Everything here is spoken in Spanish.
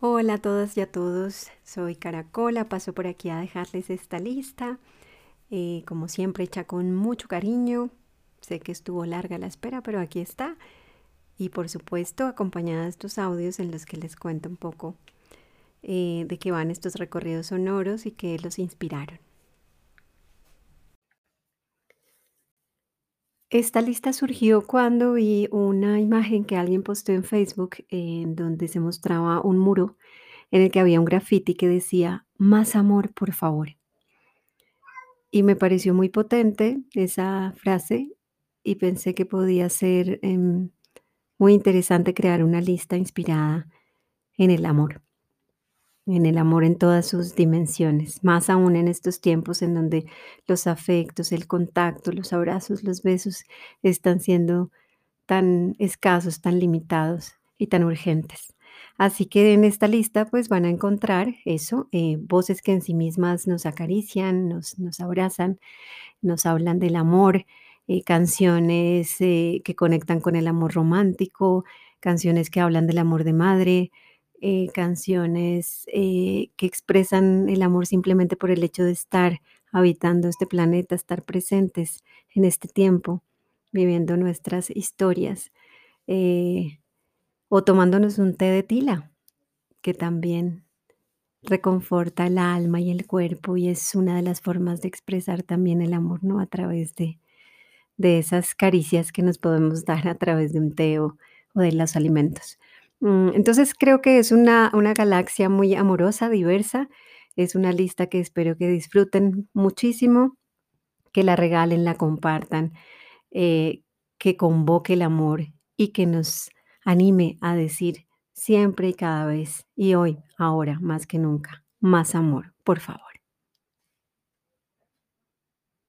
Hola a todas y a todos, soy Caracola, paso por aquí a dejarles esta lista, eh, como siempre hecha con mucho cariño, sé que estuvo larga la espera, pero aquí está, y por supuesto acompañada de estos audios en los que les cuento un poco eh, de qué van estos recorridos sonoros y qué los inspiraron. Esta lista surgió cuando vi una imagen que alguien posteó en Facebook en donde se mostraba un muro en el que había un graffiti que decía, más amor, por favor. Y me pareció muy potente esa frase y pensé que podía ser em, muy interesante crear una lista inspirada en el amor en el amor en todas sus dimensiones, más aún en estos tiempos en donde los afectos, el contacto, los abrazos, los besos están siendo tan escasos, tan limitados y tan urgentes. Así que en esta lista pues van a encontrar eso, eh, voces que en sí mismas nos acarician, nos, nos abrazan, nos hablan del amor, eh, canciones eh, que conectan con el amor romántico, canciones que hablan del amor de madre, eh, canciones eh, que expresan el amor simplemente por el hecho de estar habitando este planeta, estar presentes en este tiempo, viviendo nuestras historias, eh, o tomándonos un té de tila, que también reconforta el alma y el cuerpo y es una de las formas de expresar también el amor, ¿no? A través de, de esas caricias que nos podemos dar a través de un té o de los alimentos. Mm, entonces creo que es una, una galaxia muy amorosa, diversa. Es una lista que espero que disfruten muchísimo, que la regalen, la compartan, eh, que convoque el amor y que nos anime a decir siempre y cada vez, y hoy, ahora, más que nunca, más amor, por favor.